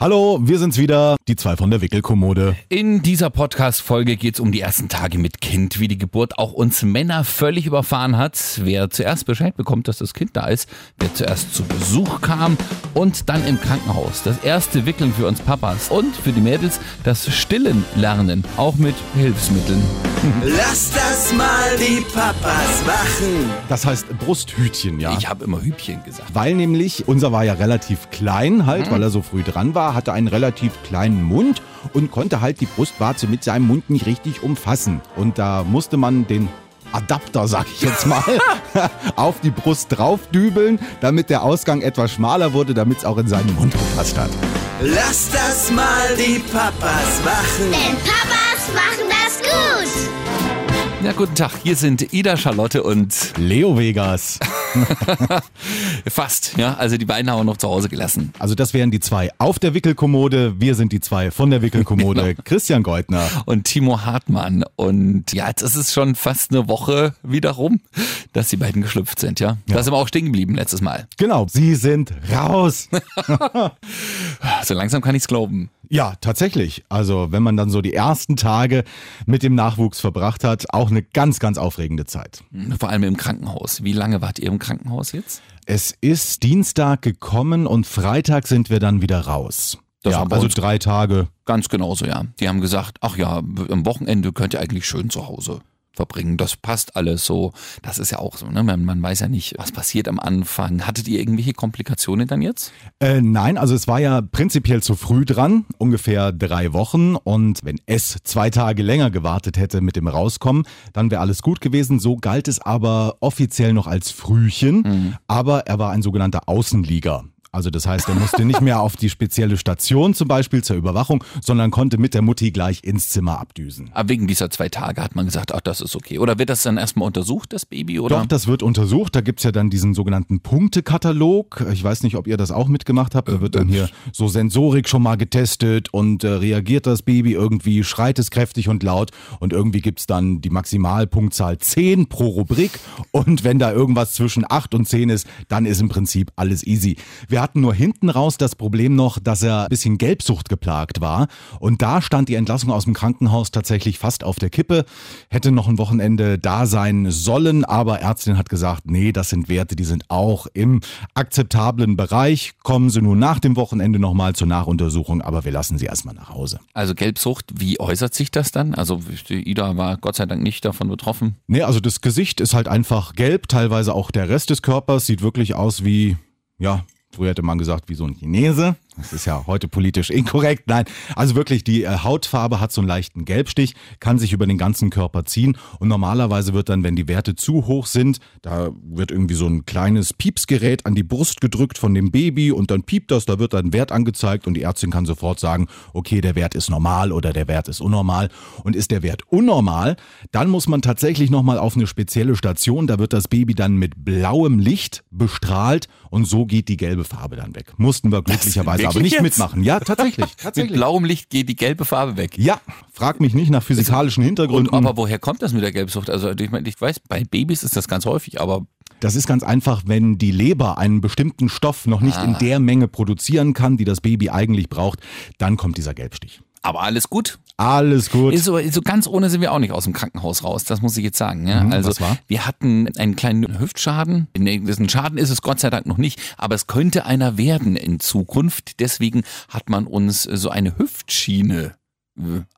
Hallo, wir sind's wieder, die zwei von der Wickelkommode. In dieser Podcast-Folge geht's um die ersten Tage mit Kind, wie die Geburt auch uns Männer völlig überfahren hat, wer zuerst Bescheid bekommt, dass das Kind da ist, wer zuerst zu Besuch kam und dann im Krankenhaus. Das erste Wickeln für uns Papas und für die Mädels das Stillen lernen, auch mit Hilfsmitteln. Lass das mal die Papas machen. Das heißt Brusthütchen, ja. Ich habe immer Hübchen gesagt. Weil nämlich, unser war ja relativ klein halt, weil er so früh dran war, hatte einen relativ kleinen Mund und konnte halt die Brustwarze mit seinem Mund nicht richtig umfassen. Und da musste man den Adapter, sag ich jetzt mal, auf die Brust draufdübeln, damit der Ausgang etwas schmaler wurde, damit es auch in seinen Mund gepasst hat. Lass das mal die Papas machen. Denn Papas machen das gut. Ja, guten Tag, hier sind Ida, Charlotte und Leo Vegas. fast, ja, also die beiden haben wir noch zu Hause gelassen. Also das wären die zwei auf der Wickelkommode. Wir sind die zwei von der Wickelkommode. Christian Goldner. und Timo Hartmann. Und ja, jetzt ist es schon fast eine Woche wieder rum, dass die beiden geschlüpft sind, ja. Da sind wir auch stehen geblieben letztes Mal. Genau, sie sind raus. So langsam kann ich's glauben. Ja, tatsächlich. Also wenn man dann so die ersten Tage mit dem Nachwuchs verbracht hat, auch eine ganz, ganz aufregende Zeit. Vor allem im Krankenhaus. Wie lange wart ihr im Krankenhaus jetzt? Es ist Dienstag gekommen und Freitag sind wir dann wieder raus. Das ja, also drei Tage. Ganz genauso, ja. Die haben gesagt, ach ja, am Wochenende könnt ihr eigentlich schön zu Hause verbringen. Das passt alles so. Das ist ja auch so, ne? Man, man weiß ja nicht, was passiert am Anfang. Hattet ihr irgendwelche Komplikationen dann jetzt? Äh, nein, also es war ja prinzipiell zu früh dran, ungefähr drei Wochen. Und wenn es zwei Tage länger gewartet hätte mit dem Rauskommen, dann wäre alles gut gewesen. So galt es aber offiziell noch als Frühchen. Aber er war ein sogenannter Außenlieger. Also das heißt, er musste nicht mehr auf die spezielle Station zum Beispiel zur Überwachung, sondern konnte mit der Mutti gleich ins Zimmer abdüsen. Aber wegen dieser zwei Tage hat man gesagt, ach, das ist okay. Oder wird das dann erstmal untersucht, das Baby? Oder? Doch, das wird untersucht. Da gibt's ja dann diesen sogenannten Punktekatalog. Ich weiß nicht, ob ihr das auch mitgemacht habt. Da wird dann hier so Sensorik schon mal getestet und äh, reagiert das Baby irgendwie, schreit es kräftig und laut. Und irgendwie gibt's dann die Maximalpunktzahl 10 pro Rubrik. Und wenn da irgendwas zwischen 8 und 10 ist, dann ist im Prinzip alles easy. Wir hatten nur hinten raus das Problem noch, dass er ein bisschen Gelbsucht geplagt war. Und da stand die Entlassung aus dem Krankenhaus tatsächlich fast auf der Kippe. Hätte noch ein Wochenende da sein sollen, aber Ärztin hat gesagt, nee, das sind Werte, die sind auch im akzeptablen Bereich. Kommen Sie nun nach dem Wochenende nochmal zur Nachuntersuchung, aber wir lassen Sie erstmal nach Hause. Also Gelbsucht, wie äußert sich das dann? Also die Ida war Gott sei Dank nicht davon betroffen. Nee, also das Gesicht ist halt einfach gelb, teilweise auch der Rest des Körpers sieht wirklich aus wie, ja, früher hätte man gesagt, wie so ein Chinese. Das ist ja heute politisch inkorrekt. Nein, also wirklich, die äh, Hautfarbe hat so einen leichten Gelbstich, kann sich über den ganzen Körper ziehen und normalerweise wird dann, wenn die Werte zu hoch sind, da wird irgendwie so ein kleines Piepsgerät an die Brust gedrückt von dem Baby und dann piept das, da wird dann ein Wert angezeigt und die Ärztin kann sofort sagen, okay, der Wert ist normal oder der Wert ist unnormal und ist der Wert unnormal, dann muss man tatsächlich nochmal auf eine spezielle Station, da wird das Baby dann mit blauem Licht bestrahlt und so geht die gelbe Farbe dann weg. Mussten wir glücklicherweise aber nicht jetzt? mitmachen. Ja, tatsächlich, Mit tatsächlich. blauem Licht geht die gelbe Farbe weg. Ja, frag mich nicht nach physikalischen Hintergründen. Und, aber woher kommt das mit der Gelbsucht? Also ich, meine, ich weiß, bei Babys ist das ganz häufig, aber Das ist ganz einfach, wenn die Leber einen bestimmten Stoff noch nicht Ah. in der Menge produzieren kann, die das Baby eigentlich braucht, dann kommt dieser Gelbstich. aber alles gut. Alles gut. Ist so, so ganz ohne sind wir auch nicht aus dem Krankenhaus raus, das muss ich jetzt sagen. Ja? Mhm, also wir hatten einen kleinen Hüftschaden. Ein Schaden ist es Gott sei Dank noch nicht, aber es könnte einer werden in Zukunft. Deswegen hat man uns so eine Hüftschiene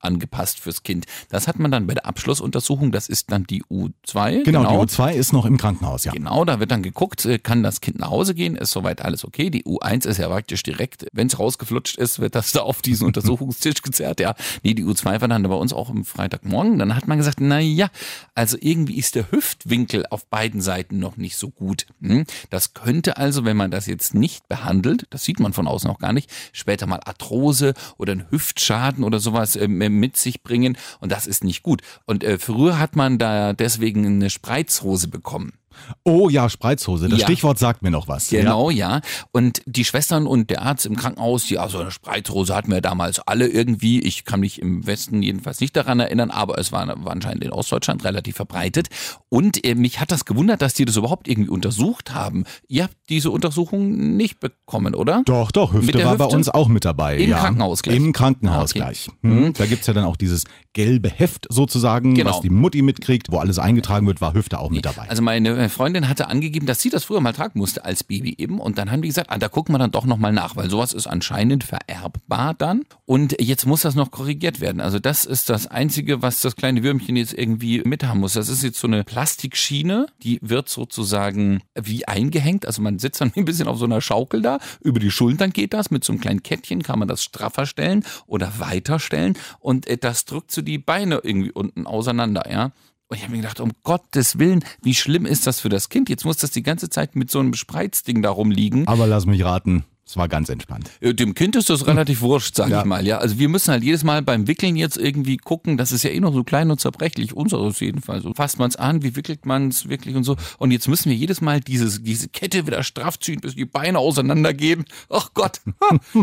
angepasst fürs Kind. Das hat man dann bei der Abschlussuntersuchung, das ist dann die U2. genau, die U2 ist noch im Krankenhaus, ja. Genau, da wird dann geguckt, äh, kann das Kind nach Hause gehen, ist soweit alles okay. Die U1 ist ja praktisch direkt, wenn es rausgeflutscht ist, wird das da auf diesen Untersuchungstisch gezerrt. Ja, nee, die U2 war dann bei uns auch am Freitagmorgen. Dann hat man gesagt, na ja, also irgendwie ist der Hüftwinkel auf beiden Seiten noch nicht so gut. Hm? Das könnte also, wenn man das jetzt nicht behandelt, das sieht man von außen auch gar nicht, später mal Arthrose oder einen Hüftschaden oder sowas äh, mit sich bringen und das ist nicht gut. Und äh, früher hat man da deswegen eine Spreizhose bekommen. Oh ja, Spreizhose. Das Ja. Stichwort sagt mir noch was. Genau, ja. Und die Schwestern und der Arzt im Krankenhaus, die, also eine Spreizrose hatten wir damals alle irgendwie. Ich kann mich im Westen jedenfalls nicht daran erinnern, aber es war, war anscheinend in Ostdeutschland relativ verbreitet. Und äh, mich hat das gewundert, dass die das überhaupt irgendwie untersucht haben. Ihr habt diese Untersuchung nicht bekommen, oder? Doch, doch, Hüfte war bei Hüfte? uns auch mit dabei. Im ja. Krankenhaus gleich? Im Krankenhaus Ah, okay. gleich. Hm. Da gibt's ja dann auch dieses gelbe Heft sozusagen, Genau. was die Mutti mitkriegt, wo alles eingetragen wird, war Hüfte auch mit dabei. Also meine Freundin hatte angegeben, dass sie das früher mal tragen musste als Baby eben. Und dann haben die gesagt, ah, da gucken wir dann doch nochmal nach, weil sowas ist anscheinend vererbbar dann. Und jetzt muss das noch korrigiert werden. Also das ist das Einzige, was das kleine Würmchen jetzt irgendwie mithaben muss. Das ist jetzt so eine Plastikschiene, die wird sozusagen wie eingehängt. Also man sitzt dann ein bisschen auf so einer Schaukel da. Über die Schultern geht das. Mit so einem kleinen Kettchen kann man das straffer stellen oder weiter stellen. Und äh, das drückt so die Beine irgendwie unten auseinander, ja. Und ich habe mir gedacht, um Gottes Willen, wie schlimm ist das für das Kind? Jetzt muss das die ganze Zeit mit so einem Spreizding da rumliegen. Aber lass mich raten, es war ganz entspannt. Äh, Dem Kind ist das relativ wurscht, sag Ja. ich mal. Ja, also wir müssen halt jedes Mal beim Wickeln jetzt irgendwie gucken, das ist ja eh noch so klein und zerbrechlich, unseres jedenfalls. So fasst man es an, wie wickelt man es wirklich und so. Und jetzt müssen wir jedes Mal dieses, diese Kette wieder straff ziehen, bis die Beine auseinandergehen. Ach Gott,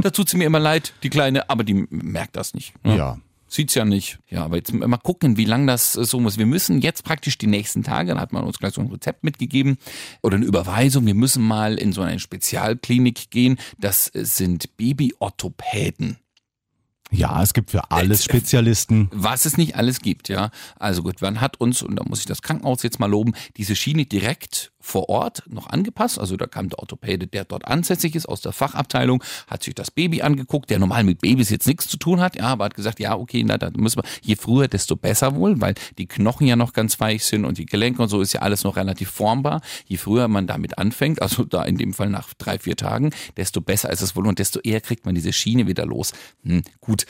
da tut sie mir immer leid, die Kleine, aber die merkt das nicht. Ja. Sieht's ja nicht. Ja, aber jetzt mal gucken, wie lang das äh, so muss. Wir müssen jetzt praktisch die nächsten Tage, da hat man uns gleich so ein Rezept mitgegeben oder eine Überweisung. Wir müssen mal in so eine Spezialklinik gehen. Das äh, sind Babyorthopäden. Ja, es gibt für alles Spezialisten. Was es nicht alles gibt, ja. Also gut, man hat uns, und da muss ich das Krankenhaus jetzt mal loben, diese Schiene direkt vor Ort noch angepasst. Also da kam der Orthopäde, der dort ansässig ist, aus der Fachabteilung, hat sich das Baby angeguckt, der normal mit Babys jetzt nichts zu tun hat, ja, aber hat gesagt, ja, okay, na, da müssen wir, je früher, desto besser wohl, weil die Knochen ja noch ganz weich sind und die Gelenke und so ist ja alles noch relativ formbar. Je früher man damit anfängt, also da in dem Fall nach drei, vier Tagen, desto besser ist es wohl und desto eher kriegt man diese Schiene wieder los. Hm, gut.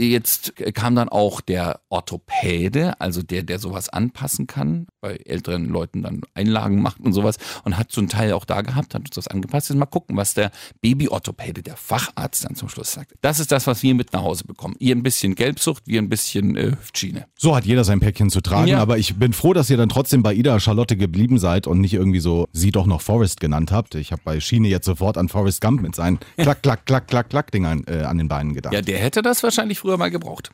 Jetzt kam dann auch der Orthopäde, also der, der sowas anpassen kann, bei älteren Leuten dann Einlagen macht und sowas und hat so einen Teil auch da gehabt, hat uns das angepasst. Jetzt mal gucken, was der Babyorthopäde, der Facharzt dann zum Schluss sagt. Das ist das, was wir mit nach Hause bekommen. Ihr ein bisschen Gelbsucht, wir ein bisschen äh, Hüftschiene. So hat jeder sein Päckchen zu tragen, Ja. aber ich bin froh, dass ihr dann trotzdem bei Ida Charlotte geblieben seid und nicht irgendwie so sie doch noch Forrest genannt habt. Ich habe bei Schiene jetzt sofort an Forrest Gump mit seinen klack, klack, klack, klack, klack Dingern äh, an den Beinen gedacht. Ja, der hätte das wahrscheinlich früher mal gebraucht.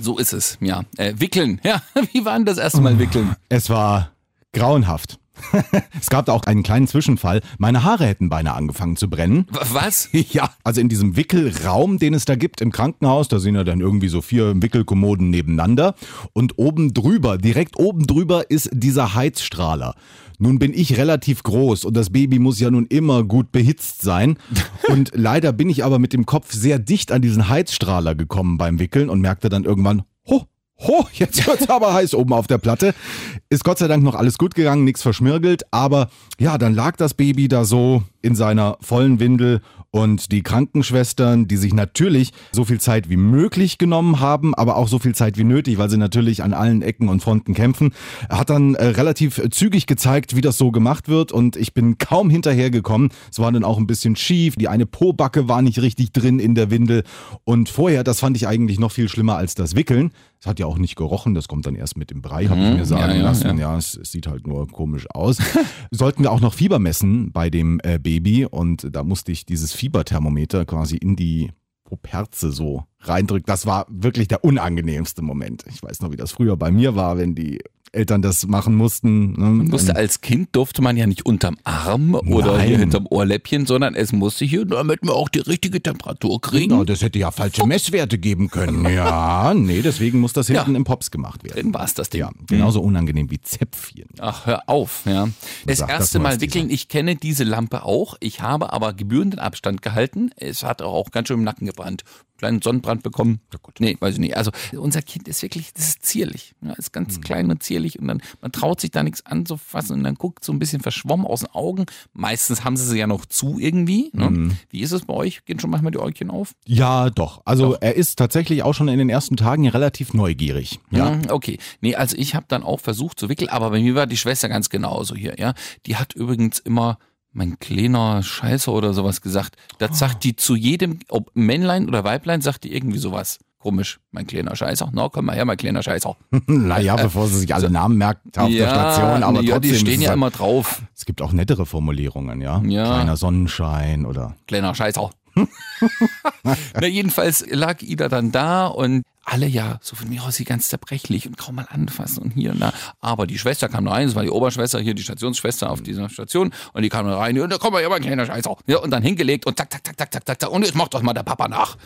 So ist es, ja. Äh, wickeln, ja. Wie war denn das erste Mal wickeln? Es war grauenhaft. es gab da auch einen kleinen Zwischenfall. Meine Haare hätten beinahe angefangen zu brennen. Was? Ja, also in diesem Wickelraum, den es da gibt im Krankenhaus, da sind ja dann irgendwie so vier Wickelkommoden nebeneinander und oben drüber, direkt oben drüber ist dieser Heizstrahler. Nun bin ich relativ groß und das Baby muss ja nun immer gut behitzt sein. Und leider bin ich aber mit dem Kopf sehr dicht an diesen Heizstrahler gekommen beim Wickeln und merkte dann irgendwann, ho, ho, jetzt wird's aber heiß oben auf der Platte. Ist Gott sei Dank noch alles gut gegangen, nichts verschmirgelt, aber ja, dann lag das Baby da so in seiner vollen Windel und die Krankenschwestern, die sich natürlich so viel Zeit wie möglich genommen haben, aber auch so viel Zeit wie nötig, weil sie natürlich an allen Ecken und Fronten kämpfen, hat dann äh, relativ zügig gezeigt, wie das so gemacht wird und ich bin kaum hinterhergekommen. Es war dann auch ein bisschen schief, die eine Pobacke war nicht richtig drin in der Windel und vorher, das fand ich eigentlich noch viel schlimmer als das Wickeln. Es hat ja auch nicht gerochen, das kommt dann erst mit dem Brei, habe ich mir sagen ja, ja, lassen. Ja, es, es sieht halt nur komisch aus. Sollten wir auch noch Fieber messen bei dem äh, Baby und da musste ich dieses Fieberthermometer quasi in die Poperze so reindrücken. Das war wirklich der unangenehmste Moment. Ich weiß noch, wie das früher bei mir war, wenn die Eltern das machen mussten. Ne? Musste als Kind durfte man ja nicht unterm Arm oder Nein. hier hinterm Ohrläppchen, sondern es musste hier, damit wir auch die richtige Temperatur kriegen. Genau, das hätte ja falsche Messwerte geben können. Ja, nee, deswegen muss das hinten Ja. im Pops gemacht werden. Drin war es das Ding. Ja, genauso unangenehm wie Zäpfchen. Ach, hör auf, ja. Das Sag das erste nur Mal wickeln, ich kenne diese Lampe auch. Ich habe aber gebührenden Abstand gehalten. Es hat auch ganz schön im Nacken gebrannt. Kleinen Sonnenbrand bekommen. Nee, weiß ich nicht. Also unser Kind ist wirklich, das ist zierlich. Ja, ist ganz Mhm. klein und zierlich und dann, man traut sich da nichts anzufassen und dann guckt so ein bisschen verschwommen aus den Augen. Meistens haben sie sie ja noch zu irgendwie. Ne? Mhm. Wie ist es bei euch? Gehen schon manchmal die Äugchen auf? Ja, doch. Also Doch. er ist tatsächlich auch schon in den ersten Tagen relativ neugierig. Ja. Mhm, Okay. Nee, also ich habe dann auch versucht zu wickeln, aber bei mir war die Schwester ganz genauso hier, ja. Die hat übrigens immer mein kleiner Scheißer oder sowas gesagt. Das sagt die zu jedem, ob Männlein oder Weiblein, sagt die irgendwie sowas. Komisch, mein kleiner Scheißer. Na, komm mal her, mein kleiner Scheißer. naja, bevor sie sich alle Namen merkt auf der Station, aber ja, trotzdem. die stehen ja halt- immer drauf. Es gibt auch nettere Formulierungen, ja. Ja. Kleiner Sonnenschein oder. Kleiner Scheißer. Na, jedenfalls lag Ida dann da und alle ja, so von mir aus sie ganz zerbrechlich und kaum mal anfassen und hier und da. Aber die Schwester kam rein, das war die Oberschwester, hier die Stationsschwester auf dieser Station und die kam rein und da komm mal, ja, mein kleiner Scheißer. Ja, und dann hingelegt und zack, zack, zack, zack, zack, zack und jetzt macht doch mal der Papa nach.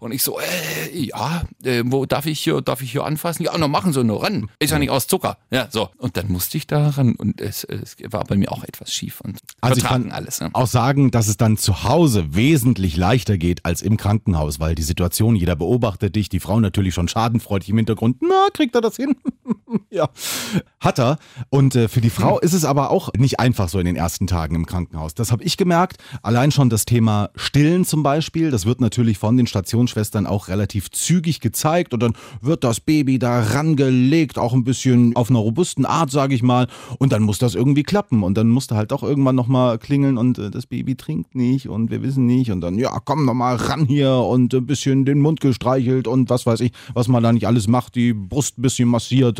Und ich so, äh, ja, äh, wo darf ich hier, darf ich hier anfassen? Ja, na machen Sie nur ran. Ist ja nicht aus Zucker. Ja, so. Und dann musste ich da ran und es, es war bei mir auch etwas schief und Also ich kann alles. Ne? auch sagen, dass es dann zu Hause wesentlich leichter geht als im Krankenhaus, weil die Situation, jeder beobachtet dich, die Frau natürlich schon schadenfreudig im Hintergrund. Na, kriegt er das hin? ja, hat er. Und äh, für die Frau ist es aber auch nicht einfach so in den ersten Tagen im Krankenhaus. Das habe ich gemerkt. Allein schon das Thema Stillen zum Beispiel, das wird natürlich von den Stationsschwestern auch relativ zügig gezeigt und dann wird das Baby da rangelegt, auch ein bisschen auf einer robusten Art, sage ich mal. Und dann muss das irgendwie klappen und dann musste halt auch irgendwann nochmal klingeln und äh, das Baby trinkt nicht und wir wissen nicht und dann, ja, komm nochmal ran hier und ein bisschen den Mund gestreichelt und was weiß ich, was man da nicht alles macht, die Brust ein bisschen massiert,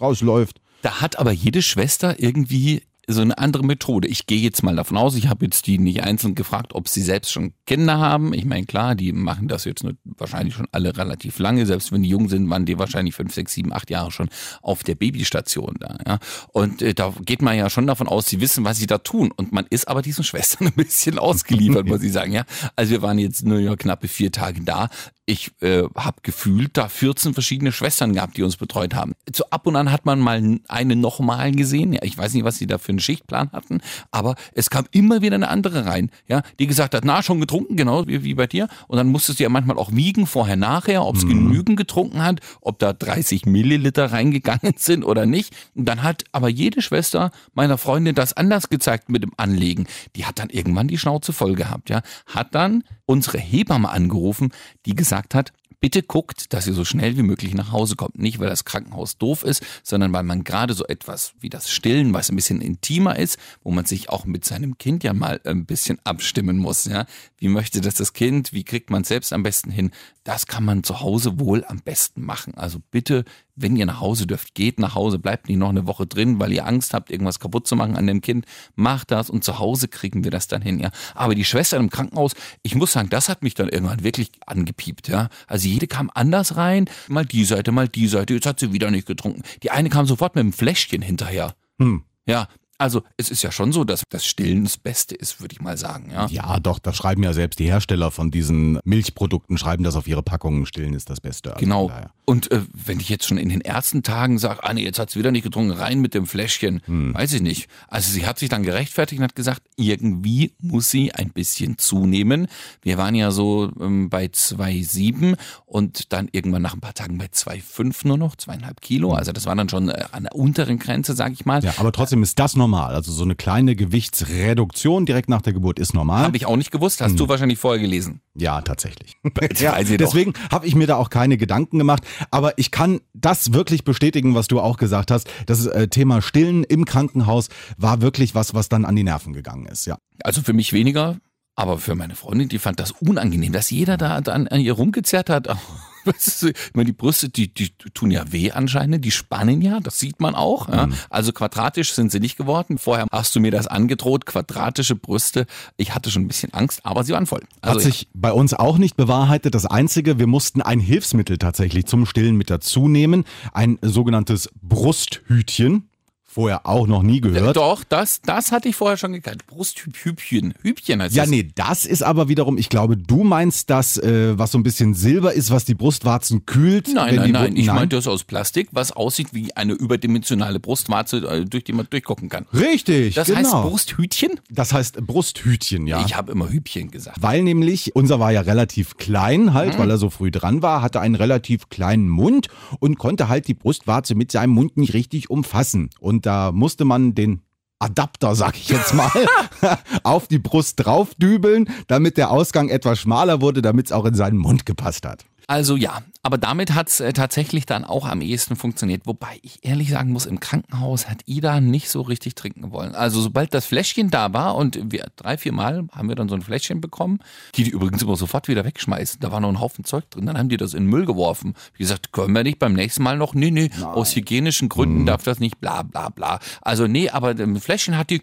rausläuft. Da hat aber jede Schwester irgendwie so eine andere Methode. Ich gehe jetzt mal davon aus, ich habe jetzt die nicht einzeln gefragt, ob sie selbst schon Kinder haben. Ich meine, klar, die machen das jetzt wahrscheinlich schon alle relativ lange. Selbst wenn die jung sind, waren die wahrscheinlich fünf, sechs, sieben, acht Jahre schon auf der Babystation da. Ja? Und äh, da geht man ja schon davon aus, sie wissen, was sie da tun. Und man ist aber diesen Schwestern ein bisschen ausgeliefert, muss ich sagen. Ja, Also wir waren jetzt nur ja, knappe vier Tage da. Ich äh, habe gefühlt da 14 verschiedene Schwestern gehabt, die uns betreut haben. So ab und an hat man mal eine nochmal gesehen. Ja, ich weiß nicht, was sie da für einen Schichtplan hatten, aber es kam immer wieder eine andere rein, ja, die gesagt hat, na, schon getrunken, genau wie, wie bei dir. Und dann musstest du ja manchmal auch wiegen, vorher, nachher, ob es genügend getrunken hat, ob da 30 Milliliter reingegangen sind oder nicht. Und dann hat aber jede Schwester meiner Freundin das anders gezeigt mit dem Anlegen. Die hat dann irgendwann die Schnauze voll gehabt, ja. Hat dann unsere Hebamme angerufen, die gesagt hat, bitte guckt, dass ihr so schnell wie möglich nach Hause kommt. Nicht, weil das Krankenhaus doof ist, sondern weil man gerade so etwas wie das Stillen, was ein bisschen intimer ist, wo man sich auch mit seinem Kind ja mal ein bisschen abstimmen muss. Ja? Wie möchte das das Kind? Wie kriegt man es selbst am besten hin? Das kann man zu Hause wohl am besten machen. Also bitte, wenn ihr nach Hause dürft, geht nach Hause, bleibt nicht noch eine Woche drin, weil ihr Angst habt, irgendwas kaputt zu machen an dem Kind. Macht das und zu Hause kriegen wir das dann hin. Ja? Aber die Schwestern im Krankenhaus, ich muss sagen, das hat mich dann irgendwann wirklich angepiept. Ja? Also jede kam anders rein, mal die Seite, mal die Seite, jetzt hat sie wieder nicht getrunken. Die eine kam sofort mit einem Fläschchen hinterher. Hm. Ja, also es ist ja schon so, dass das Stillen das Beste ist, würde ich mal sagen. Ja. Ja, doch, das schreiben ja selbst die Hersteller von diesen Milchprodukten, schreiben das auf ihre Packungen. Stillen ist das Beste. Also Genau. Und äh, wenn ich jetzt schon in den ersten Tagen sage, ah nee, jetzt hat's wieder nicht getrunken, rein mit dem Fläschchen, Hm. weiß ich nicht. Also sie hat sich dann gerechtfertigt und hat gesagt, irgendwie muss sie ein bisschen zunehmen. Wir waren ja so ähm, bei 2,7 und dann irgendwann nach ein paar Tagen bei 2,5 nur noch, zweieinhalb Kilo. Also das war dann schon äh, an der unteren Grenze, sage ich mal. Ja, aber trotzdem ist das normal. Also so eine kleine Gewichtsreduktion direkt nach der Geburt ist normal. Habe ich auch nicht gewusst, hast du wahrscheinlich vorher gelesen. Ja, tatsächlich. Ja, deswegen habe ich mir da auch keine Gedanken gemacht. Aber ich kann das wirklich bestätigen, was du auch gesagt hast. Das äh, Thema Stillen im Krankenhaus war wirklich was, was dann an die Nerven gegangen ist. Ja. Also für mich weniger, aber für meine Freundin, die fand das unangenehm, dass jeder da an ihr rumgezerrt hat. Weißt du, Ich meine, die Brüste, die, die tun ja weh anscheinend, die spannen ja, das sieht man auch. Ja. Also quadratisch sind sie nicht geworden. Vorher hast du mir das angedroht, quadratische Brüste. Ich hatte schon ein bisschen Angst, aber sie waren voll. Hat Also sich bei uns auch nicht bewahrheitet. Das Einzige, wir mussten ein Hilfsmittel tatsächlich zum Stillen mit dazu nehmen. Ein sogenanntes Brusthütchen. Vorher auch noch nie gehört. doch, das, das hatte ich vorher schon gekannt. Brusthübchen, Hübchen heißt Ja, das. nee, das ist aber wiederum, ich glaube, du meinst das, äh, was so ein bisschen Silber ist, was die Brustwarzen kühlt. Nein, nein, nein. Ich meinte das aus Plastik, was aussieht wie eine überdimensionale Brustwarze, äh, durch die man durchgucken kann. Richtig, Das genau. heißt Brusthütchen? das heißt Brusthütchen, ja. Ich habe immer Hübchen gesagt. weil nämlich, unser war ja relativ klein halt, weil er so früh dran war, hatte einen relativ kleinen Mund und konnte halt die Brustwarze mit seinem Mund nicht richtig umfassen. Und da musste man den Adapter, sag ich jetzt mal, auf die Brust draufdübeln, damit der Ausgang etwas schmaler wurde, damit es auch in seinen Mund gepasst hat. Also ja, aber damit hat's äh, tatsächlich dann auch am ehesten funktioniert. Wobei ich ehrlich sagen muss, im Krankenhaus hat Ida nicht so richtig trinken wollen. Also sobald das Fläschchen da war und wir drei, vier Mal haben wir dann so ein Fläschchen bekommen, die die übrigens immer sofort wieder wegschmeißen. Da war noch ein Haufen Zeug drin. Dann haben die das in den Müll geworfen. Wie gesagt, können wir nicht beim nächsten Mal noch? Nee, nee, aus hygienischen Gründen darf das nicht, bla bla bla. Also nee, aber im Fläschchen hat die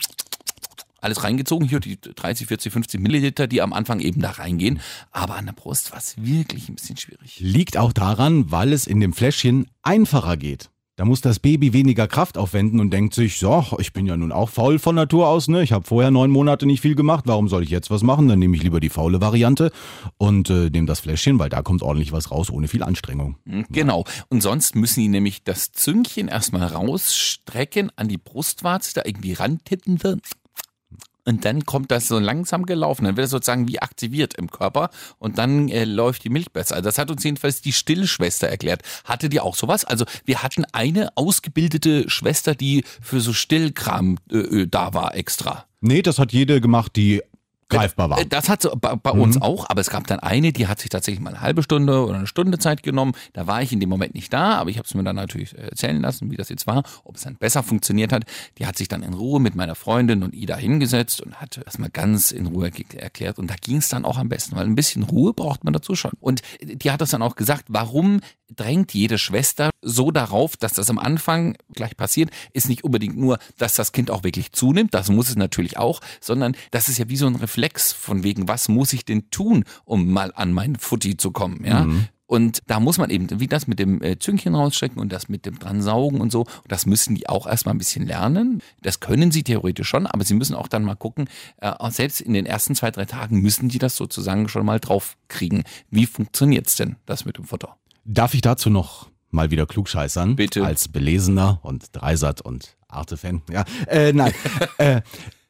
alles reingezogen, hier die 30, 40, 50 Milliliter, die am Anfang eben da reingehen. Aber an der Brust war es wirklich ein bisschen schwierig. Liegt auch daran, weil es in dem Fläschchen einfacher geht. Da muss das Baby weniger Kraft aufwenden und denkt sich, so, ich bin ja nun auch faul von Natur aus, ne? Ich habe vorher neun Monate nicht viel gemacht, warum soll ich jetzt was machen? Dann nehme ich lieber die faule Variante und äh, nehme das Fläschchen, weil da kommt ordentlich was raus, ohne viel Anstrengung. Mhm, Genau. Und sonst müssen die nämlich das Züngchen erstmal rausstrecken, an die Brustwarze, da irgendwie rantippen wird. Und dann kommt das so langsam gelaufen. Dann wird es sozusagen wie aktiviert im Körper und dann äh, läuft die Milch besser. Also das hat uns jedenfalls die Stillschwester erklärt. Hatte die auch sowas? Also wir hatten eine ausgebildete Schwester, die für so Stillkram äh, äh, da war extra. Nee, das hat jede gemacht, die greifbar war. Äh, Das hat so bei, bei uns auch, aber es gab dann eine, die hat sich tatsächlich mal eine halbe Stunde oder eine Stunde Zeit genommen. Da war ich in dem Moment nicht da, aber ich habe es mir dann natürlich äh, erzählen lassen, wie das jetzt war, ob es dann besser funktioniert hat. Die hat sich dann in Ruhe mit meiner Freundin und Ida hingesetzt und hat das mal ganz in Ruhe erklärt. Und da ging es dann auch am besten, weil ein bisschen Ruhe braucht man dazu schon. Und die hat das dann auch gesagt, warum drängt jede Schwester so darauf, dass das am Anfang gleich passiert, ist nicht unbedingt nur, dass das Kind auch wirklich zunimmt, das muss es natürlich auch, sondern das ist ja wie so ein Reflex von wegen, was muss ich denn tun, um mal an mein Futti zu kommen, ja? Und da muss man eben, wie das mit dem äh, Züngchen rausstecken und das mit dem dran saugen und so, das müssen die auch erstmal ein bisschen lernen. Das können sie theoretisch schon, aber sie müssen auch dann mal gucken, äh, selbst in den ersten zwei, drei Tagen müssen die das sozusagen schon mal drauf kriegen. Wie funktioniert's denn, das mit dem Futter? Darf ich dazu noch mal wieder klugscheißern? Bitte. Als Belesener und Dreisat und Arte-Fan. Ja, äh, nein. äh,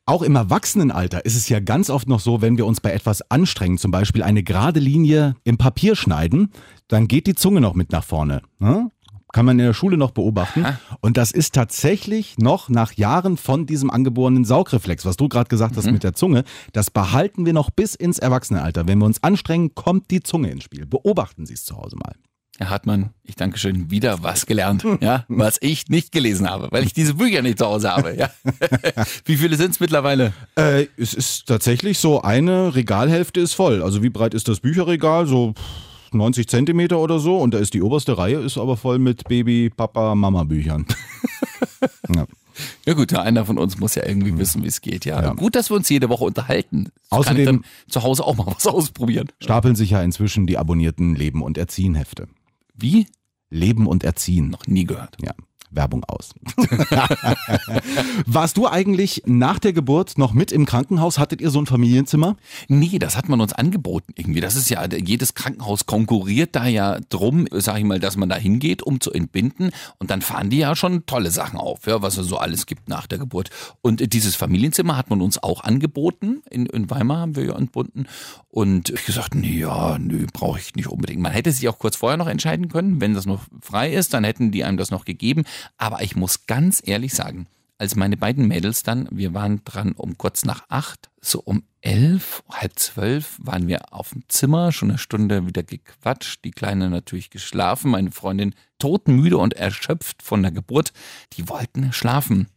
auch im Erwachsenenalter ist es ja ganz oft noch so, wenn wir uns bei etwas anstrengen, zum Beispiel eine gerade Linie im Papier schneiden, dann geht die Zunge noch mit nach vorne. Ne? Kann man in der Schule noch beobachten. Und das ist tatsächlich noch nach Jahren von diesem angeborenen Saugreflex, was du gerade gesagt hast mit der Zunge, das behalten wir noch bis ins Erwachsenenalter. Wenn wir uns anstrengen, kommt die Zunge ins Spiel. Beobachten Sie es zu Hause mal. Herr Hartmann, ich danke schön, wieder was gelernt, ja, was ich nicht gelesen habe, weil ich diese Bücher nicht zu Hause habe, ja. Wie viele sind es mittlerweile? Äh, es ist tatsächlich so, eine Regalhälfte ist voll. Also wie breit ist das Bücherregal? So 90 Zentimeter oder so. Und da ist die oberste Reihe, ist aber voll mit Baby, Papa, Mama Büchern. ja. Ja gut, einer von uns muss ja irgendwie wissen, wie es geht, ja. Ja. Gut, dass wir uns jede Woche unterhalten. Das Außerdem- zu Hause auch mal was ausprobieren. Stapeln sich ja inzwischen die abonnierten Leben- und Erziehen-Hefte. Wie? Leben und Erziehen. Noch nie gehört. Ja, Werbung aus. Warst du eigentlich nach der Geburt noch mit im Krankenhaus? Hattet ihr so ein Familienzimmer? Nee, das hat man uns angeboten irgendwie. Das ist ja, jedes Krankenhaus konkurriert da ja drum, sag ich mal, dass man da hingeht, um zu entbinden. Und dann fahren die ja schon tolle Sachen auf, ja, was es so alles gibt nach der Geburt. Und dieses Familienzimmer hat man uns auch angeboten. In, in Weimar haben wir ja entbunden. Und ich gesagt, nee, ja, nö, brauche ich nicht unbedingt. Man hätte sich auch kurz vorher noch entscheiden können, wenn das noch frei ist, dann hätten die einem das noch gegeben. Aber ich muss ganz ehrlich sagen, als meine beiden Mädels dann, wir waren dran um kurz nach acht, so um elf, halb zwölf waren wir auf dem Zimmer, schon eine Stunde wieder gequatscht, die Kleine natürlich geschlafen, meine Freundin todmüde und erschöpft von der Geburt, die wollten schlafen.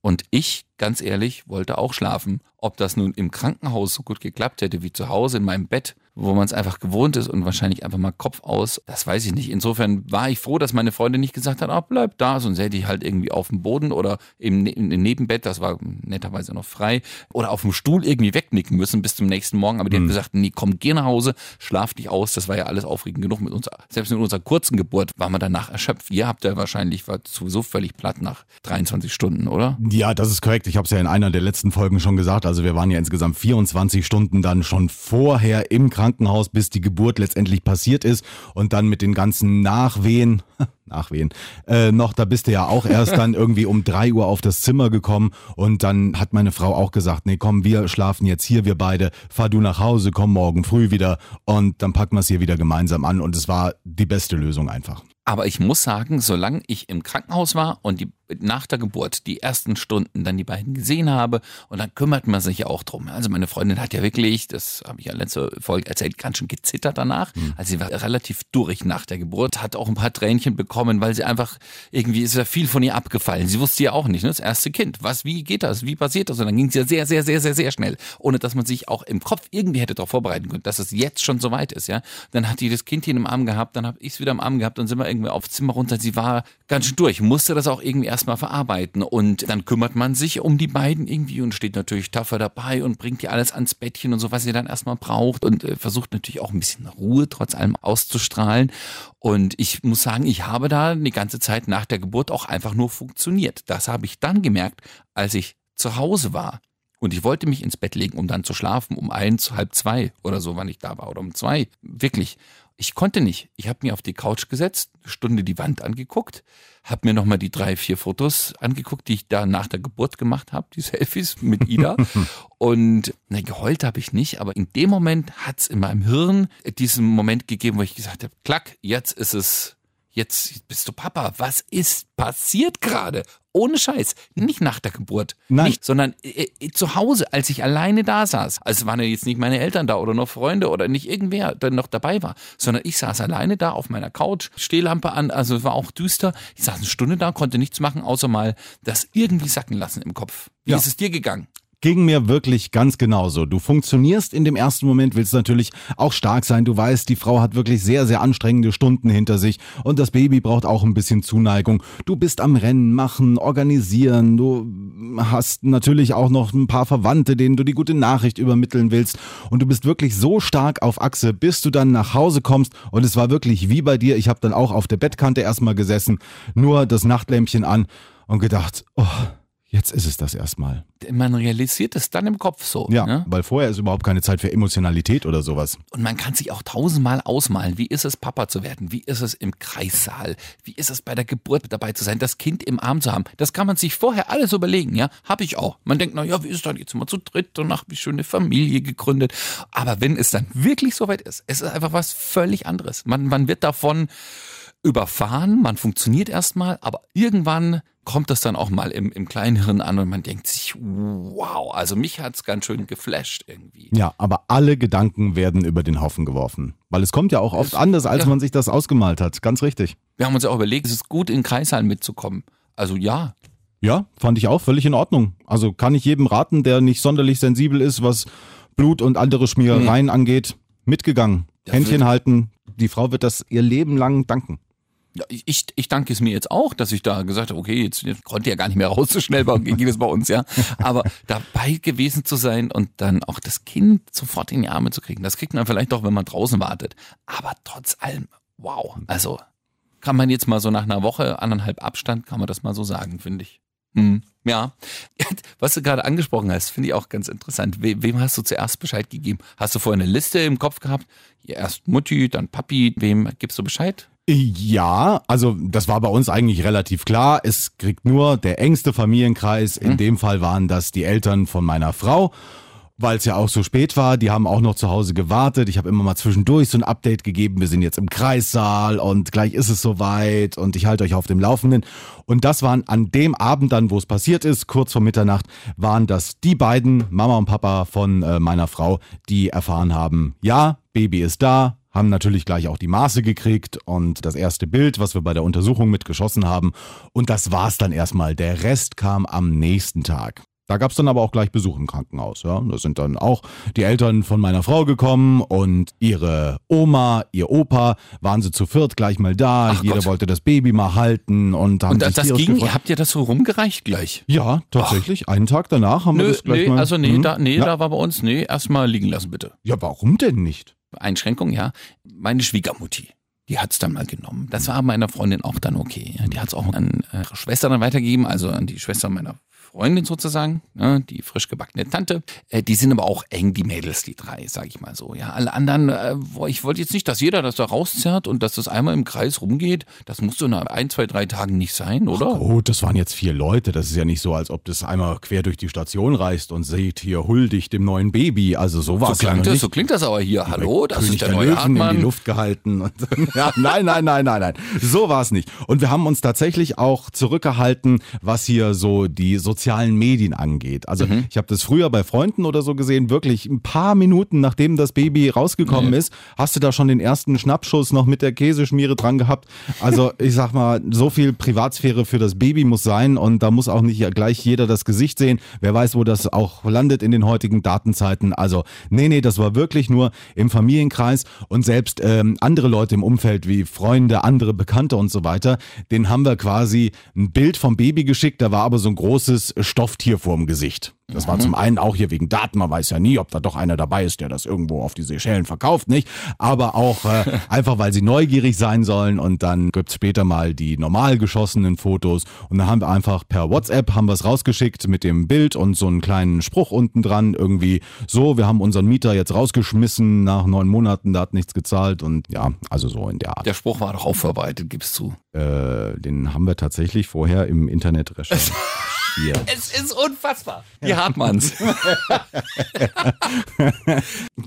Und ich, ganz ehrlich, wollte auch schlafen. Ob das nun im Krankenhaus so gut geklappt hätte wie zu Hause in meinem Bett, wo man es einfach gewohnt ist und wahrscheinlich einfach mal Kopf aus, das weiß ich nicht. Insofern war ich froh, dass meine Freundin nicht gesagt hat, ah, bleib da, sonst hätte ich halt irgendwie auf dem Boden oder im, Ne- im Nebenbett, das war netterweise noch frei, oder auf dem Stuhl irgendwie wegnicken müssen bis zum nächsten Morgen. Aber die hat gesagt, nee, komm, geh nach Hause, schlaf dich aus. Das war ja alles aufregend genug mit uns. Selbst mit unserer kurzen Geburt war man danach erschöpft. Ihr habt ja wahrscheinlich, war sowieso völlig platt nach 23 Stunden, oder? Ja, das ist korrekt. Ich habe es ja in einer der letzten Folgen schon gesagt. Also wir waren ja insgesamt 24 Stunden dann schon vorher im Krankenhaus, bis die Geburt letztendlich passiert ist und dann mit den ganzen Nachwehen, Nachwehen, äh, noch, da bist du ja auch erst dann irgendwie um drei Uhr auf das Zimmer gekommen und dann hat meine Frau auch gesagt, nee, komm, wir schlafen jetzt hier, wir beide, fahr du nach Hause, komm morgen früh wieder und dann packen wir es hier wieder gemeinsam an und es war die beste Lösung einfach. Aber ich muss sagen, solange ich im Krankenhaus war und die nach der Geburt die ersten Stunden dann die beiden gesehen habe und dann kümmert man sich ja auch drum. Also meine Freundin hat ja wirklich, das habe ich ja letzte Folge erzählt, ganz schön gezittert danach. Mhm. Also sie war relativ durch nach der Geburt, hat auch ein paar Tränchen bekommen, weil sie einfach irgendwie ist ja viel von ihr abgefallen. Sie wusste ja auch nicht, ne? das erste Kind. Was, wie geht das? Wie passiert das? Und dann ging es ja sehr, sehr, sehr, sehr, sehr schnell, ohne dass man sich auch im Kopf irgendwie hätte darauf vorbereiten können, dass es jetzt schon so weit ist. Ja, dann hat die das Kind hier im Arm gehabt, dann habe ich es wieder im Arm gehabt und sind wir irgendwie aufs Zimmer runter. Sie war ganz schön durch, musste das auch irgendwie erstmal verarbeiten und dann kümmert man sich um die beiden irgendwie und steht natürlich tougher dabei und bringt ihr alles ans Bettchen und so, was sie dann erstmal braucht und äh, versucht natürlich auch ein bisschen Ruhe trotz allem auszustrahlen. Und ich muss sagen, ich habe da die ganze Zeit nach der Geburt auch einfach nur funktioniert. Das habe ich dann gemerkt, als ich zu Hause war. Und ich wollte mich ins Bett legen, um dann zu schlafen, um eins, halb zwei oder so, wann ich da war, oder um zwei. Wirklich. Ich konnte nicht. Ich habe mir auf die Couch gesetzt, eine Stunde die Wand angeguckt, habe mir nochmal die drei, vier Fotos angeguckt, die ich da nach der Geburt gemacht habe, die Selfies mit Ida. und ne, geheult habe ich nicht, aber in dem Moment hat es in meinem Hirn diesen Moment gegeben, wo ich gesagt habe, klack, jetzt ist es jetzt bist du Papa. Was ist passiert gerade? Ohne Scheiß. Nicht nach der Geburt. Nein. Nicht, sondern äh, äh, zu Hause, als ich alleine da saß. Also waren ja jetzt nicht meine Eltern da oder noch Freunde oder nicht irgendwer, der noch dabei war, sondern ich saß alleine da auf meiner Couch, Stehlampe an, also es war auch düster. Ich saß eine Stunde da, konnte nichts machen, außer mal das irgendwie sacken lassen im Kopf. Wie Ja. ist es dir gegangen? Ging mir wirklich ganz genauso. Du funktionierst in dem ersten Moment, willst natürlich auch stark sein. Du weißt, die Frau hat wirklich sehr, sehr anstrengende Stunden hinter sich und das Baby braucht auch ein bisschen Zuneigung. Du bist am Rennen machen, organisieren. Du hast natürlich auch noch ein paar Verwandte, denen du die gute Nachricht übermitteln willst. Und du bist wirklich so stark auf Achse, bis du dann nach Hause kommst. Und es war wirklich wie bei dir. Ich habe dann auch auf der Bettkante erstmal gesessen, nur das Nachtlämpchen an und gedacht, oh, jetzt ist es das erstmal. Man realisiert es dann im Kopf so. Ja, Ne? weil vorher ist überhaupt keine Zeit für Emotionalität oder sowas. Und man kann sich auch tausendmal ausmalen, wie ist es, Papa zu werden? Wie ist es im Kreissaal? Wie ist es bei der Geburt dabei zu sein, das Kind im Arm zu haben? Das kann man sich vorher alles überlegen, ja? Habe ich auch. Man denkt, na ja, wie ist dann jetzt mal zu dritt und ach, wie schöne Familie gegründet. Aber wenn es dann wirklich soweit ist, es ist einfach was völlig anderes. Man, man wird davon überfahren, man funktioniert erstmal, aber irgendwann kommt das dann auch mal im, im Kleinhirn an und man denkt sich, wow, also mich hat's ganz schön geflasht irgendwie. Ja, aber alle Gedanken werden über den Haufen geworfen. Weil es kommt ja auch oft Es- anders, als ja. man sich das ausgemalt hat. Ganz richtig. Wir haben uns ja auch überlegt, es ist gut, in Kreissaal mitzukommen. Also ja, Ja, fand ich auch völlig in Ordnung. Also kann ich jedem raten, der nicht sonderlich sensibel ist, was Blut und andere Schmierereien angeht, mitgegangen. Der Händchen halten. Die Frau wird das ihr Leben lang danken. Ich, ich danke es mir jetzt auch, dass ich da gesagt habe, okay, jetzt, jetzt konnte ja gar nicht mehr raus, so schnell war, ging es bei uns, ja. Aber dabei gewesen zu sein und dann auch das Kind sofort in die Arme zu kriegen, das kriegt man vielleicht doch, wenn man draußen wartet. Aber trotz allem, wow. Also kann man jetzt mal so nach einer Woche, anderthalb Abstand, kann man das mal so sagen, finde ich. Hm. Ja, was du gerade angesprochen hast, finde ich auch ganz interessant. We wem hast du zuerst Bescheid gegeben? Hast du vorher eine Liste im Kopf gehabt? Erst Mutti, dann Papi. Wem gibst du Bescheid? Ja, also das war bei uns eigentlich relativ klar. Es kriegt nur der engste Familienkreis. In dem Fall waren das die Eltern von meiner Frau. Weil es ja auch so spät war, die haben auch noch zu Hause gewartet. Ich habe immer mal zwischendurch so ein Update gegeben. Wir sind jetzt im Kreissaal und gleich ist es soweit und ich halte euch auf dem Laufenden. Und das waren an dem Abend dann, wo es passiert ist, kurz vor Mitternacht, waren das die beiden, Mama und Papa von äh, meiner Frau, die erfahren haben, ja, Baby ist da, haben natürlich gleich auch die Maße gekriegt und das erste Bild, was wir bei der Untersuchung mitgeschossen haben. Und das war's dann erstmal. Der Rest kam am nächsten Tag. Da gab's dann aber auch gleich Besuch im Krankenhaus. Ja. Da sind dann auch die Eltern von meiner Frau gekommen und ihre Oma, ihr Opa, waren sie zu viert gleich mal da. Ach Jeder Gott. wollte das Baby mal halten und haben Und das, sich das ging, gefreut. habt ihr das so rumgereicht gleich? Ja, tatsächlich. Einen Tag danach haben wir Nö, das gleich nee, mal. also nee, Hm? da, nee, ja. da war bei uns, nee, erstmal liegen lassen bitte. ja, warum denn nicht? Einschränkung, ja. Meine Schwiegermutti, die hat's dann mal genommen. Das war meiner Freundin auch dann okay. Die hat's auch an äh, ihre Schwester dann weitergegeben, also an die Schwester meiner Freundin sozusagen, ne, die frisch gebackene Tante. Äh, die sind aber auch eng, die Mädels, die drei, sag ich mal so. Ja, alle anderen, äh, ich wollte jetzt nicht, dass jeder das da rauszerrt und dass das einmal im Kreis rumgeht. Das muss so nach ein, zwei, drei Tagen nicht sein, oder? Gut, das waren jetzt vier Leute. Das ist ja nicht so, als ob das einmal quer durch die Station reist und seht hier huldigt dem neuen Baby. Also so war So es ja das, nicht. so klingt das aber hier. Hallo, das König ist der der neue Löwen in die Hartmann. Luft gehalten. Ja, nein, nein, nein, nein, nein. So war es nicht. Und wir haben uns tatsächlich auch zurückgehalten, was hier so die sozialen Medien angeht. Also Mhm. ich habe das früher bei Freunden oder so gesehen, wirklich ein paar Minuten nachdem das Baby rausgekommen ist, hast du da schon den ersten Schnappschuss noch mit der Käseschmiere dran gehabt. Also ich sag mal, so viel Privatsphäre für das Baby muss sein und da muss auch nicht gleich jeder das Gesicht sehen. Wer weiß, wo das auch landet in den heutigen Datenzeiten. Also nee, nee, das war wirklich nur im Familienkreis und selbst ähm, andere Leute im Umfeld wie Freunde, andere Bekannte und so weiter, denen haben wir quasi ein Bild vom Baby geschickt, da war aber so ein großes Stofftier vorm Gesicht. Das war zum einen auch hier wegen Daten, man weiß ja nie, ob da doch einer dabei ist, der das irgendwo auf die Seychellen verkauft, nicht? Aber auch äh, einfach, weil sie neugierig sein sollen und dann gibt's später mal die normal geschossenen Fotos und dann haben wir einfach per WhatsApp haben wir es rausgeschickt mit dem Bild und so einen kleinen Spruch unten dran, irgendwie so, wir haben unseren Mieter jetzt rausgeschmissen nach neun Monaten, da hat nichts gezahlt und ja, also so in der Art. Der Spruch war doch auch verbreitet, gibst zu. Äh, den haben wir tatsächlich vorher im Internet recherchiert. Es ist unfassbar. Die Hartmanns.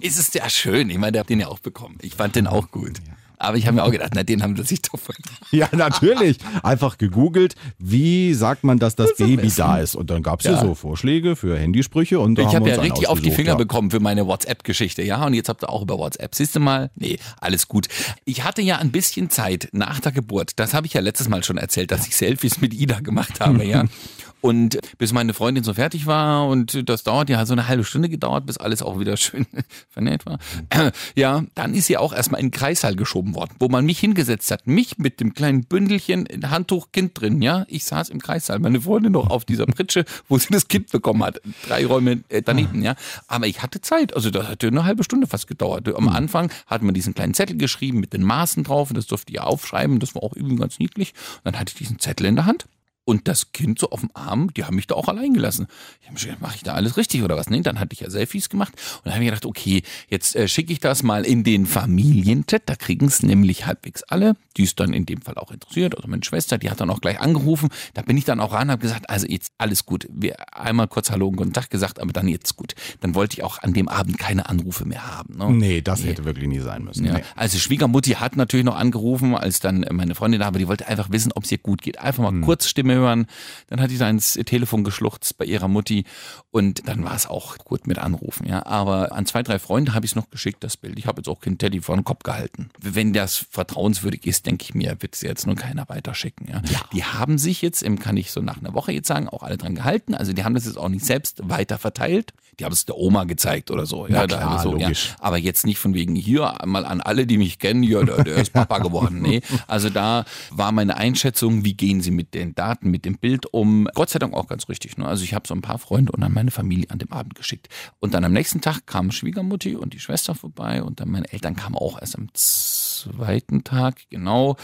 es ist ja schön. Ich meine, der hat den ja auch bekommen. Ich fand den auch gut. Aber ich habe mir auch gedacht, na, den haben sie sich doch verdient. Ja, natürlich. Einfach gegoogelt, wie sagt man, dass das Baby da ist. Und dann gab's ja. Ja. so Vorschläge für Handysprüche und Ich habe ja richtig auf die Finger ja. bekommen für meine WhatsApp-Geschichte, ja. Und jetzt habt ihr auch über WhatsApp. Siehst du mal? Nee, alles gut. Ich hatte ja ein bisschen Zeit nach der Geburt. Das habe ich ja letztes Mal schon erzählt, dass ich Selfies mit Ida gemacht habe, ja. Und bis meine Freundin so fertig war und das dauert ja so eine halbe Stunde gedauert, bis alles auch wieder schön vernäht war. Ja, dann ist sie auch erstmal in den Kreissaal geschoben worden, wo man mich hingesetzt hat. Mich mit dem kleinen Bündelchen, Handtuch, Kind drin, ja. Ich saß im Kreissaal, meine Freundin noch auf dieser Pritsche, wo sie das Kind bekommen hat. Drei Räume äh, daneben, ja. Aber ich hatte Zeit, also das hatte eine halbe Stunde fast gedauert. Am Anfang hat man diesen kleinen Zettel geschrieben mit den Maßen drauf und das durfte ich aufschreiben, das war auch irgendwie ganz niedlich. Und dann hatte ich diesen Zettel in der Hand. Und das Kind so auf dem Arm, die haben mich da auch allein gelassen. Ich habe mir gedacht, mache ich da alles richtig oder was? Nee, dann hatte ich ja Selfies gemacht und dann habe ich gedacht, okay, jetzt äh, schicke ich das mal in den Familienchat, da kriegen es nämlich halbwegs alle. Die ist dann in dem Fall auch interessiert, also meine Schwester, die hat dann auch gleich angerufen. Da bin ich dann auch ran und habe gesagt, also jetzt alles gut. Wir einmal kurz Hallo und Guten Tag gesagt, aber dann jetzt gut. Dann wollte ich auch an dem Abend keine Anrufe mehr haben. Ne? Nee, das hätte wirklich nie sein müssen. Ja. Nee. Also Schwiegermutti hat natürlich noch angerufen, als dann meine Freundin da war, die wollte einfach wissen, ob es ihr gut geht. Einfach mal kurz Stimme hören. Dann hat da ins Telefon geschluchzt bei ihrer Mutti und dann war es auch gut mit Anrufen. Ja, aber an zwei, drei Freunde habe ich es noch geschickt, das Bild. Ich habe jetzt auch kein Teddy vor den Kopf gehalten. Wenn das vertrauenswürdig ist, denke ich mir, wird es jetzt nur keiner weiterschicken. Ja. Die haben sich jetzt, im, kann ich so nach einer Woche jetzt sagen, auch alle dran gehalten. Also die haben das jetzt auch nicht selbst weiter verteilt. Die haben es der Oma gezeigt oder so. Da klar, so, ja. logisch. Aber jetzt nicht von wegen hier mal an alle, die mich kennen, ja, der, der ist Papa geworden. Nee, also da war meine Einschätzung, wie gehen sie mit den Daten, mit dem Bild um. Gott sei Dank auch ganz richtig. Ne? Also ich habe so ein paar Freunde und dann meine Familie an dem Abend geschickt. Und dann am nächsten Tag kam Schwiegermutti und die Schwester vorbei und dann meine Eltern kamen auch erst am zweiten Tag, genau.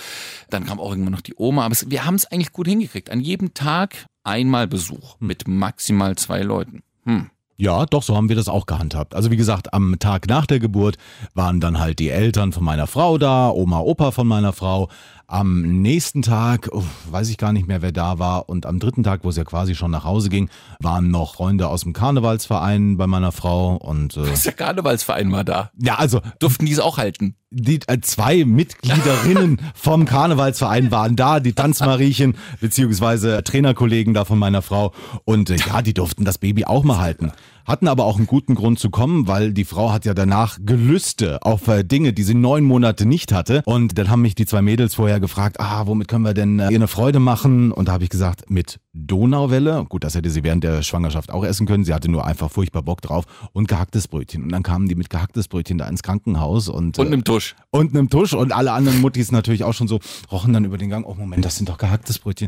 Dann kam auch irgendwann noch die Oma. Aber es, wir haben es eigentlich gut hingekriegt. An jedem Tag einmal Besuch mit maximal zwei Leuten. Hm. Ja, doch, so haben wir das auch gehandhabt. Also wie gesagt, am Tag nach der Geburt waren dann halt die Eltern von meiner Frau da, Oma, Opa von meiner Frau. Am nächsten Tag, uff, weiß ich gar nicht mehr, wer da war. Und am dritten Tag, wo es ja quasi schon nach Hause ging, waren noch Freunde aus dem Karnevalsverein bei meiner Frau. Und äh, Der Karnevalsverein war da. ja, also Durften die es auch halten? die äh, zwei Mitgliederinnen vom Karnevalsverein waren da, die Tanzmariechen beziehungsweise Trainerkollegen da von meiner Frau und äh, ja, die durften das Baby auch mal halten. Hatten aber auch einen guten Grund zu kommen, weil die Frau hat ja danach Gelüste auf äh, Dinge, die sie neun Monate nicht hatte. Und dann haben mich die zwei Mädels vorher gefragt, ah, womit können wir denn äh, ihr eine Freude machen? Und da habe ich gesagt, mit Donauwelle. Gut, das hätte sie während der Schwangerschaft auch essen können. Sie hatte nur einfach furchtbar Bock drauf. Und gehacktes Brötchen. Und dann kamen die mit gehacktes Brötchen da ins Krankenhaus und, Und äh, einem Tusch. und einem Tusch und alle anderen Muttis natürlich auch schon so rochen dann über den Gang. Oh Moment, das sind doch gehacktes Brötchen.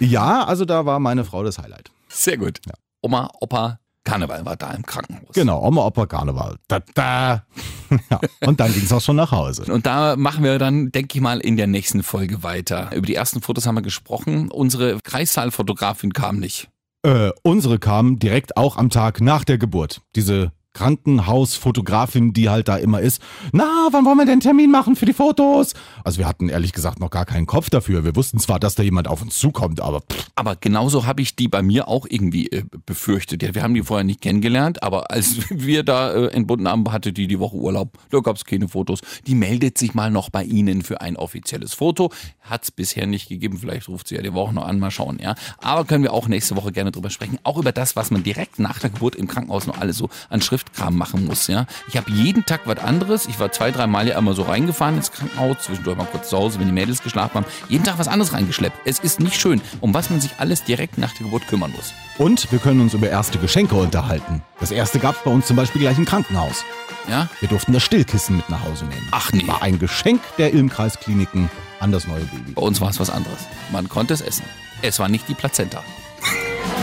Ja, also da war meine Frau das Highlight. Sehr gut. Oma, Opa, Karneval war da im Krankenhaus. Genau, Oma, Opa, Karneval. Da, da. ja, und dann ging es auch schon nach Hause. Und da machen wir dann, denke ich mal, in der nächsten Folge weiter. Über die ersten Fotos haben wir gesprochen. Unsere Kreissaalfotografin kam nicht. Äh, unsere kam direkt auch am Tag nach der Geburt. Diese Krankenhausfotografin, die halt da immer ist. Na, wann wollen wir denn Termin machen für die Fotos? Also wir hatten ehrlich gesagt noch gar keinen Kopf dafür. Wir wussten zwar, dass da jemand auf uns zukommt, aber pff, Aber genauso habe ich die bei mir auch irgendwie äh, befürchtet. Ja, wir haben die vorher nicht kennengelernt, aber als wir da äh, entbunden haben, hatte die die Woche Urlaub. Da gab es keine Fotos. Die meldet sich mal noch bei Ihnen für ein offizielles Foto. Hat es bisher nicht gegeben. Vielleicht ruft sie ja die Woche noch an, mal schauen. Ja, aber können wir auch nächste Woche gerne drüber sprechen. Auch über das, was man direkt nach der Geburt im Krankenhaus noch alles so an Schriftkram machen muss. Ja, ich habe jeden Tag was anderes. Ich war zwei, drei Mal ja immer so reingefahren ins Krankenhaus, zwischendurch mal kurz zu Hause, wenn die Mädels geschlafen haben. Jeden Tag was anderes reingeschleppt. Es ist nicht schön, um was man sich alles direkt nach der Geburt kümmern muss. Und wir können uns über erste Geschenke unterhalten. Das erste gab es bei uns zum Beispiel gleich im Krankenhaus. Ja, Wir durften das Stillkissen mit nach Hause nehmen. Ach nee. War ein Geschenk der Ilmkreiskliniken an das neue Baby. Bei uns war es was anderes. Man konnte es essen. Es war nicht die Plazenta.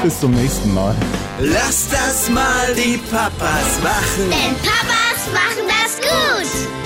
Bis zum nächsten Mal. Lass das mal die Papas machen. Denn Papas machen das gut.